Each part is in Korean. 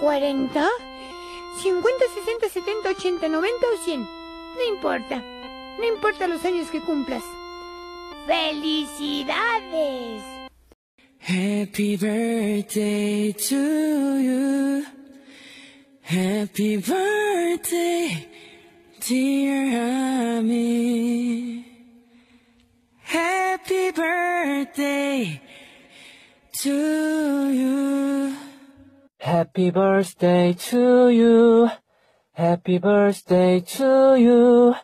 Cuarenta. Cincuenta, sesenta, setenta, ochenta, noventa o cien. No importa. No importa los años que cumplas. ¡Felicidades! Happy birthday to you. Happy birthday, dear Ami. Happy birthday to you. Happy birthday to you. Happy birthday to you.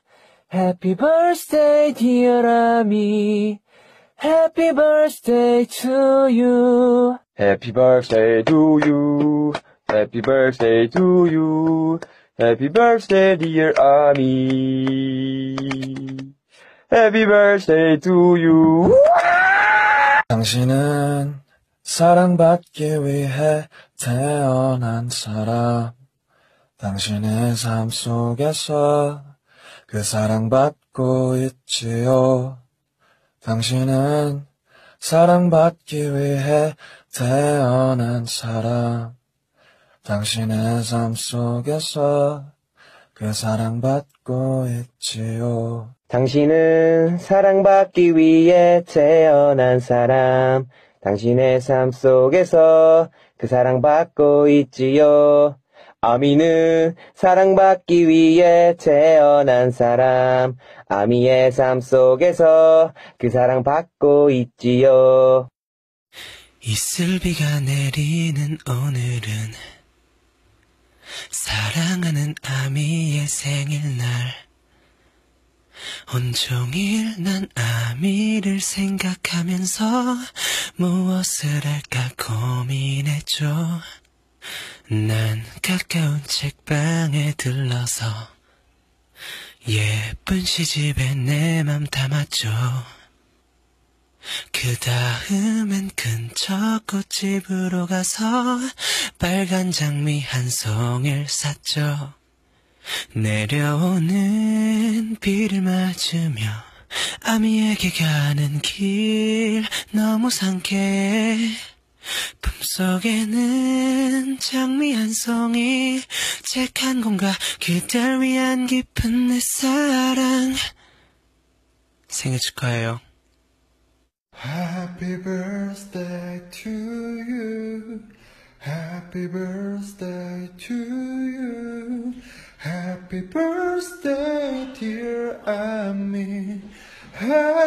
Happy birthday, dear Ami. Happy birthday to you. Happy birthday to you. Happy birthday to you. Happy birthday, dear Ami. Happy birthday to you. 당신은 사랑받기 위해 태어난 사람. 당신의 삶 속에서 그 사랑받고 있지요. 당신은 사랑받기 위해 태어난 사람. 당신의 삶 속에서 그 사랑받고 있지요. 당신은 사랑받기 위해 태어난 사람. 당신의 삶 속에서 그 사랑받고 있지요. 아미는 사랑받기 위해 태어난 사람. 아미의 삶 속에서 그 사랑받고 있지요. 이슬비가 내리는 오늘은 사랑하는 아미의 생일날 온종일 난 아미를 생각하면서 무엇을 할까 고민했죠. 난 가까운 책방에 들러서 예쁜 시집에 내 맘 담았죠. 그 다음엔 근처 꽃집으로 가서 빨간 장미 한 송이를 샀죠. 내려오는 비를 맞으며 아미에게 가는 길 너무 상쾌해. 품속에는 장미 한 송이 책 한 권과 그댈 위한 깊은 내 사랑 생일 축하해요. Happy birthday to you. Happy birthday to you. Happy birthday, dear Amy. Happy